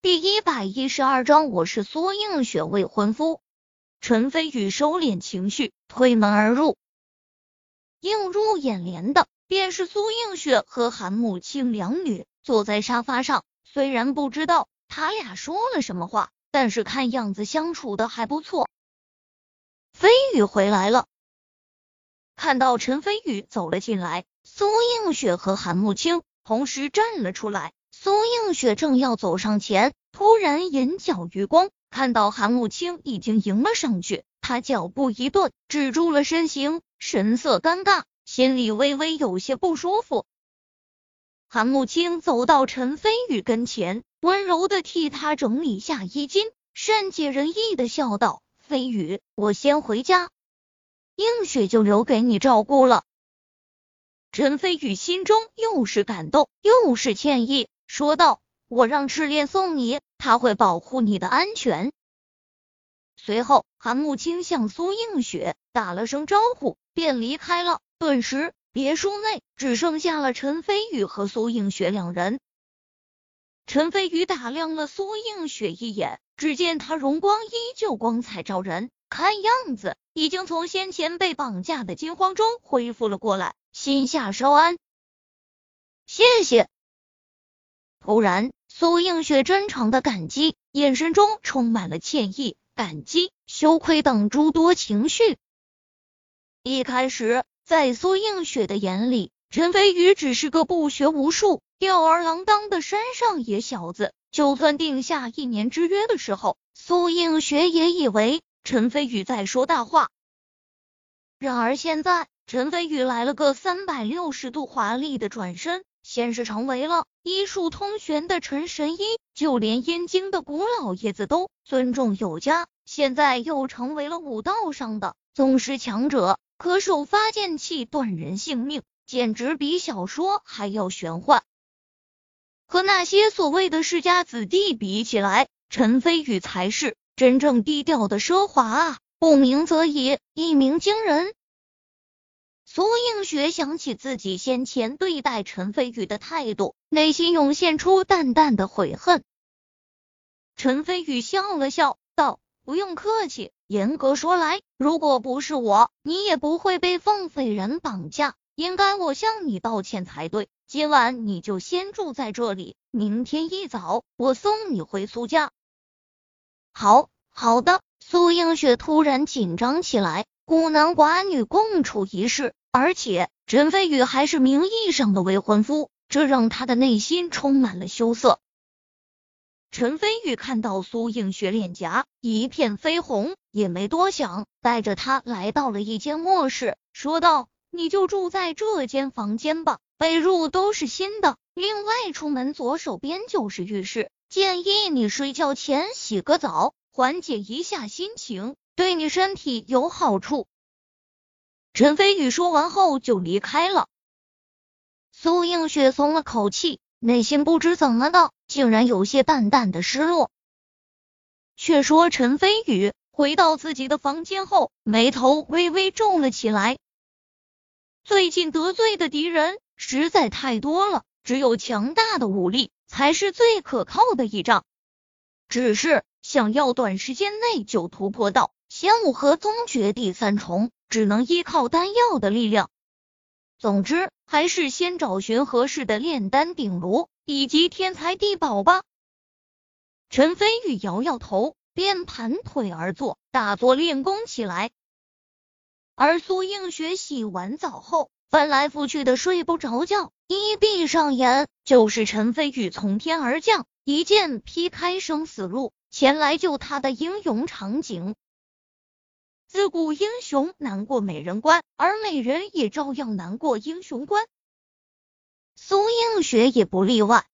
第一百一十二章，我是苏映雪未婚夫。陈飞宇收敛情绪，推门而入。映入眼帘的便是苏映雪和韩慕清两女坐在沙发上。虽然不知道他俩说了什么话，但是看样子相处的还不错。飞宇回来了，看到陈飞宇走了进来，苏映雪和韩慕清同时站了出来。苏映雪正要走上前，突然眼角余光看到韩慕清已经迎了上去，他脚步一顿，止住了身形，神色尴尬，心里微微有些不舒服。韩慕清走到陈飞宇跟前，温柔的替他整理下衣襟，善解人意的笑道：“飞宇，我先回家，映雪就留给你照顾了。”陈飞宇心中又是感动又是歉意。说道：“我让赤练送你，他会保护你的安全。”随后，韩慕清向苏映雪打了声招呼，便离开了。顿时，别墅内只剩下了陈飞宇和苏映雪两人。陈飞宇打量了苏映雪一眼，只见她容光依旧，光彩照人，看样子已经从先前被绑架的惊慌中恢复了过来，心下稍安。谢谢。突然，苏映雪真诚的感激，眼神中充满了歉意、感激、羞愧等诸多情绪。一开始，在苏映雪的眼里，陈飞宇只是个不学无术、吊儿郎当的山上野小子。就算定下一年之约的时候，苏映雪也以为陈飞宇在说大话。然而现在，陈飞宇来了个三百六十度华丽的转身。先是成为了医术通玄的陈神医，就连燕京的古老爷子都尊重有加。现在又成为了武道上的宗师强者，可手发剑气断人性命，简直比小说还要玄幻。和那些所谓的世家子弟比起来，陈飞宇才是真正低调的奢华啊！不鸣则已，一鸣惊人。苏映雪想起自己先前对待陈飞宇的态度，内心涌现出淡淡的悔恨。陈飞宇笑了笑，道：“不用客气。严格说来，如果不是我，你也不会被凤匪人绑架，应该我向你道歉才对。今晚你就先住在这里，明天一早我送你回苏家。”好好的。苏映雪突然紧张起来，孤男寡女共处一室。而且陈飞宇还是名义上的未婚夫，这让他的内心充满了羞涩。陈飞宇看到苏映雪脸颊一片绯红，也没多想，带着她来到了一间卧室，说道：“你就住在这间房间吧，被褥都是新的。另外，出门左手边就是浴室，建议你睡觉前洗个澡，缓解一下心情，对你身体有好处。”陈飞宇说完后就离开了。苏映雪松了口气，内心不知怎么的，竟然有些淡淡的失落。却说陈飞宇回到自己的房间后，眉头微微皱了起来。最近得罪的敌人实在太多了，只有强大的武力才是最可靠的倚仗。只是想要短时间内就突破到仙武和宗诀第三重。只能依靠丹药的力量。总之，还是先找寻合适的炼丹鼎炉以及天才地宝吧。陈飞宇摇摇头，便盘腿而坐，打坐练功起来。而苏映雪洗完澡后，翻来覆去的睡不着觉，一闭上眼，就是陈飞宇从天而降，一剑劈开生死路，前来救他的英勇场景。自古英雄难过美人关，而美人也照样难过英雄关。苏映雪也不例外。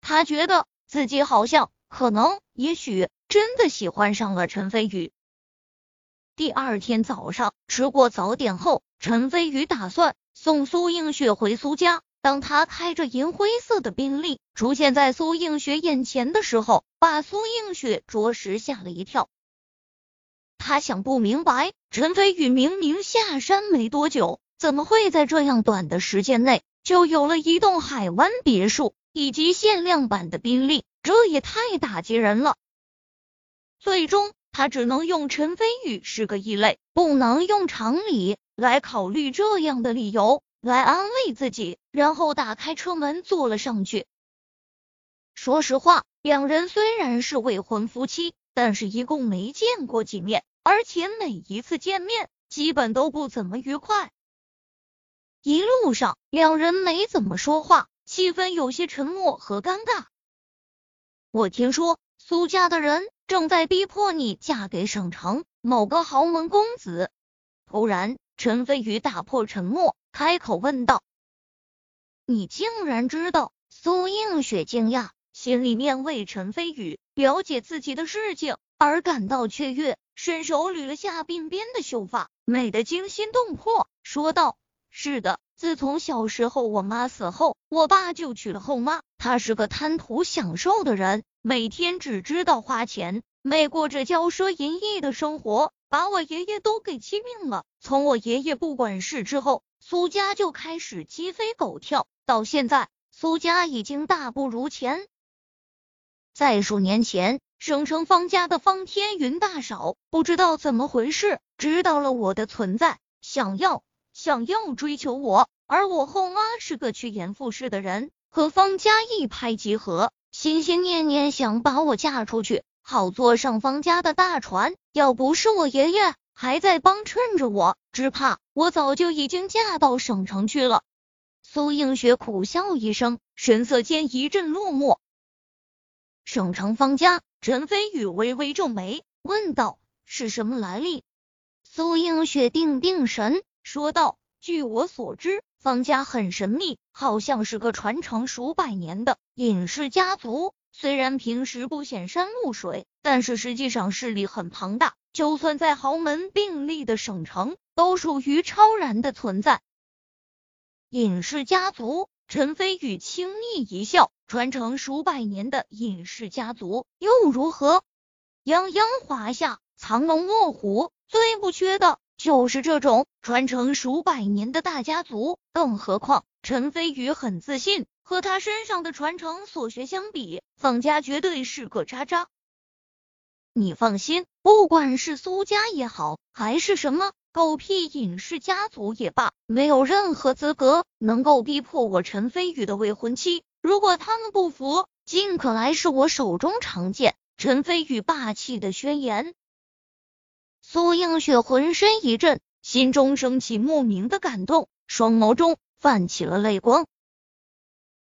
他觉得自己好像、可能、也许真的喜欢上了陈飞宇。第二天早上吃过早点后，陈飞宇打算送苏映雪回苏家。当他开着银灰色的宾利出现在苏映雪眼前的时候，把苏映雪着实吓了一跳。他想不明白，陈飞宇明明下山没多久，怎么会在这样短的时间内就有了一栋海湾别墅以及限量版的宾利？这也太打击人了。最终，他只能用陈飞宇是个异类，不能用常理来考虑这样的理由来安慰自己，然后打开车门坐了上去。说实话，两人虽然是未婚夫妻，但是一共没见过几面，而且每一次见面基本都不怎么愉快。一路上，两人没怎么说话，气氛有些沉默和尴尬。我听说苏家的人正在逼迫你嫁给省城某个豪门公子。突然，陈飞宇打破沉默，开口问道：“你竟然知道？”苏映雪惊讶，心里面为陈飞宇了解自己的事情而感到雀跃，伸手捋了下鬓边的秀发，美得惊心动魄，说道。是的，自从小时候我妈死后，我爸就娶了后妈。他是个贪图享受的人，每天只知道花钱，没过着骄奢淫逸的生活，把我爷爷都给气病了。从我爷爷不管事之后，苏家就开始鸡飞狗跳，到现在，苏家已经大不如前。在数年前，省城方家的方天云大嫂不知道怎么回事，知道了我的存在，想要。想要追求我，而我后妈是个趋炎附势的人，和方家一拍即合，心心念念想把我嫁出去，好坐上方家的大船。要不是我爷爷还在帮衬着我，只怕我早就已经嫁到省城去了。苏映雪苦笑一声，神色间一阵落寞。省城方家，陈飞宇微微皱眉，问道：“是什么来历？”苏映雪定定神。说道：“据我所知，方家很神秘，好像是个传承数百年的隐世家族。虽然平时不显山露水，但是实际上势力很庞大。就算在豪门并立的省城，都属于超然的存在。”隐世家族，陈飞宇轻蔑一笑：“传承数百年的隐世家族又如何？泱泱华夏，藏龙卧虎，最不缺的。”就是这种传承数百年的大家族，更何况陈飞宇很自信，和他身上的传承所学相比，方家绝对是个渣渣。你放心，不管是苏家也好，还是什么狗屁隐士家族也罢，没有任何资格能够逼迫我陈飞宇的未婚妻。如果他们不服，尽可来试我手中长剑。陈飞宇霸气的宣言。苏映雪浑身一震，心中升起莫名的感动，双眸中泛起了泪光。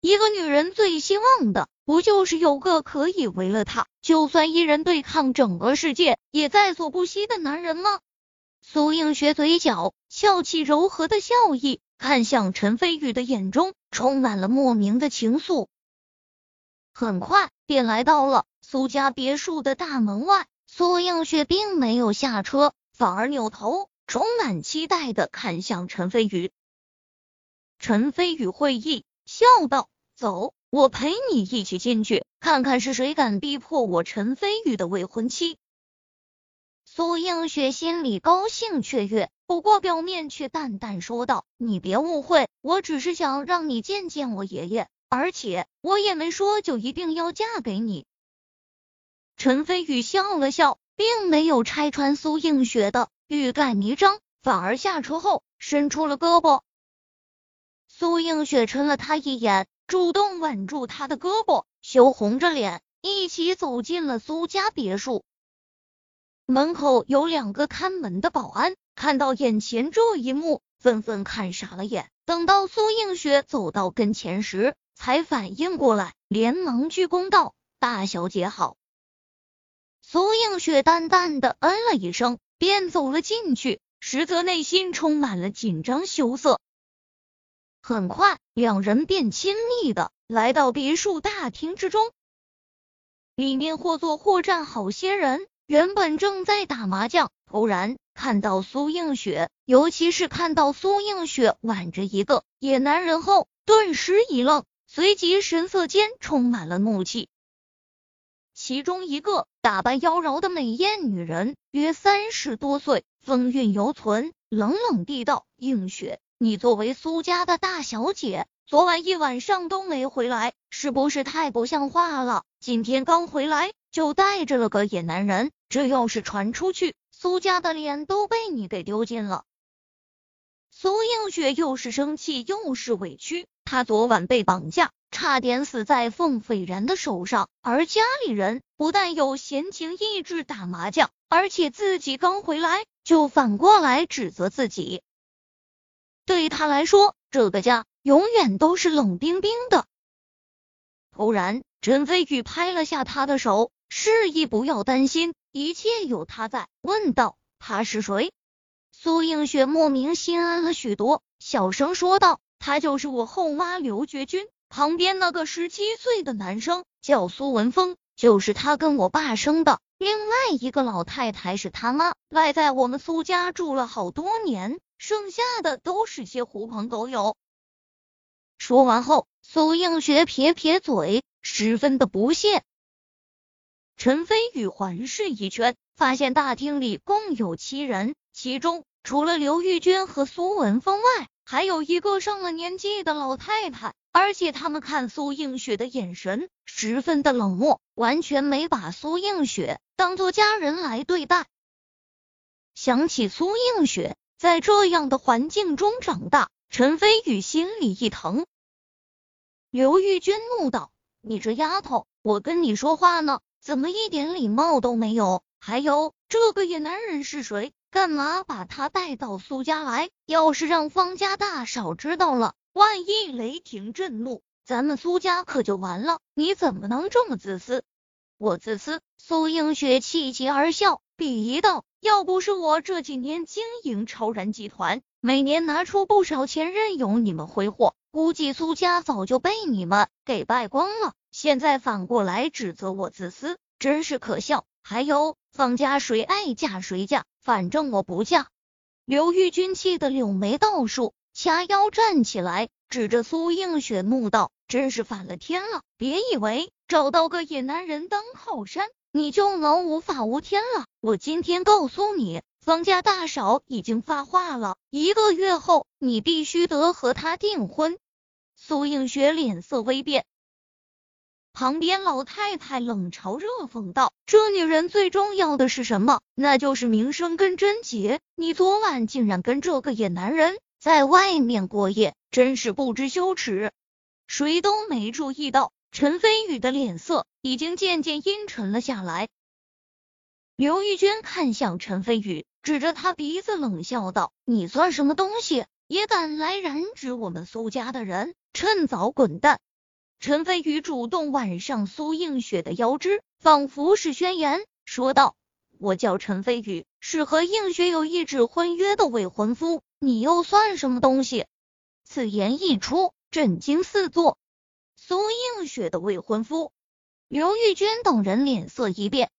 一个女人最希望的，不就是有个可以为了她，就算一人对抗整个世界也在所不惜的男人吗？苏映雪嘴角翘起柔和的笑意，看向陈飞宇的眼中充满了莫名的情愫。很快便来到了苏家别墅的大门外。苏映雪并没有下车，反而扭头，充满期待的看向陈飞宇。陈飞宇会意，笑道：“走，我陪你一起进去，看看是谁敢逼迫我陈飞宇的未婚妻。”苏映雪心里高兴雀跃，不过表面却淡淡说道：“你别误会，我只是想让你见见我爷爷，而且我也没说就一定要嫁给你。”陈飞宇笑了笑，并没有拆穿苏映雪的欲盖弥彰，反而下车后伸出了胳膊。苏映雪嗔了他一眼，主动挽住他的胳膊，羞红着脸一起走进了苏家别墅。门口有两个看门的保安，看到眼前这一幕，纷纷看傻了眼。等到苏映雪走到跟前时，才反应过来，连忙鞠躬道：“大小姐好。”苏映雪淡淡的嗯了一声，便走了进去，实则内心充满了紧张羞涩。很快，两人便亲密的来到别墅大厅之中，里面或坐或站好些人，原本正在打麻将，突然看到苏映雪，尤其是看到苏映雪挽着一个野男人后，顿时一愣，随即神色间充满了怒气。其中一个打扮妖娆的美艳女人，约三十多岁，风韵犹存，冷冷地道：“映雪，你作为苏家的大小姐，昨晚一晚上都没回来，是不是太不像话了？今天刚回来就带着了个野男人，这要是传出去，苏家的脸都被你给丢尽了。苏映雪又是生气又是委屈，她昨晚被绑架，差点死在凤斐然的手上，而家里人不但有闲情逸致打麻将，而且自己刚回来就反过来指责自己。对他来说，这个家永远都是冷冰冰的。突然，陈飞宇拍了下他的手，示意不要担心，一切有他在，问道：“他是谁？”苏映雪莫名心安了许多，小声说道：“他就是我后妈刘觉君旁边那个十七岁的男生，叫苏文峰，就是他跟我爸生的。另外一个老太太是他妈，赖在我们苏家住了好多年。”剩下的都是些狐朋狗友。说完后，苏映雪撇撇嘴，十分的不屑。陈飞宇环视一圈，发现大厅里共有七人，其中除了刘玉娟和苏文峰外，还有一个上了年纪的老太太，而且他们看苏映雪的眼神十分的冷漠，完全没把苏映雪当做家人来对待。想起苏映雪。在这样的环境中长大，陈飞宇心里一疼。刘玉娟怒道：“你这丫头，我跟你说话呢，怎么一点礼貌都没有？还有这个野男人是谁？干嘛把他带到苏家来？要是让方家大嫂知道了，万一雷霆震怒，咱们苏家可就完了。你怎么能这么自私？我自私？”苏映雪气急而笑，鄙夷道。要不是我这几年经营超然集团，每年拿出不少钱任由你们挥霍，估计苏家早就被你们给败光了。现在反过来指责我自私，真是可笑。还有方家谁爱嫁谁嫁，反正我不嫁。刘玉君气得柳眉倒竖，掐腰站起来，指着苏映雪怒道：“真是反了天了！别以为找到个野男人当靠山。”你就能无法无天了？我今天告诉你，方家大嫂已经发话了，一个月后你必须得和他订婚。苏映雪脸色微变，旁边老太太冷嘲热讽道：“这女人最重要的是什么？那就是名声跟贞洁。你昨晚竟然跟这个野男人在外面过夜，真是不知羞耻！”谁都没注意到。陈飞宇的脸色已经渐渐阴沉了下来。刘玉娟看向陈飞宇，指着他鼻子冷笑道：“你算什么东西，也敢来染指我们苏家的人？趁早滚蛋！”陈飞宇主动挽上苏映雪的腰肢，仿佛是宣言，说道：“我叫陈飞宇，是和映雪有一纸婚约的未婚夫，你又算什么东西？”此言一出，震惊四座。苏映雪的未婚夫，刘玉娟等人脸色一变，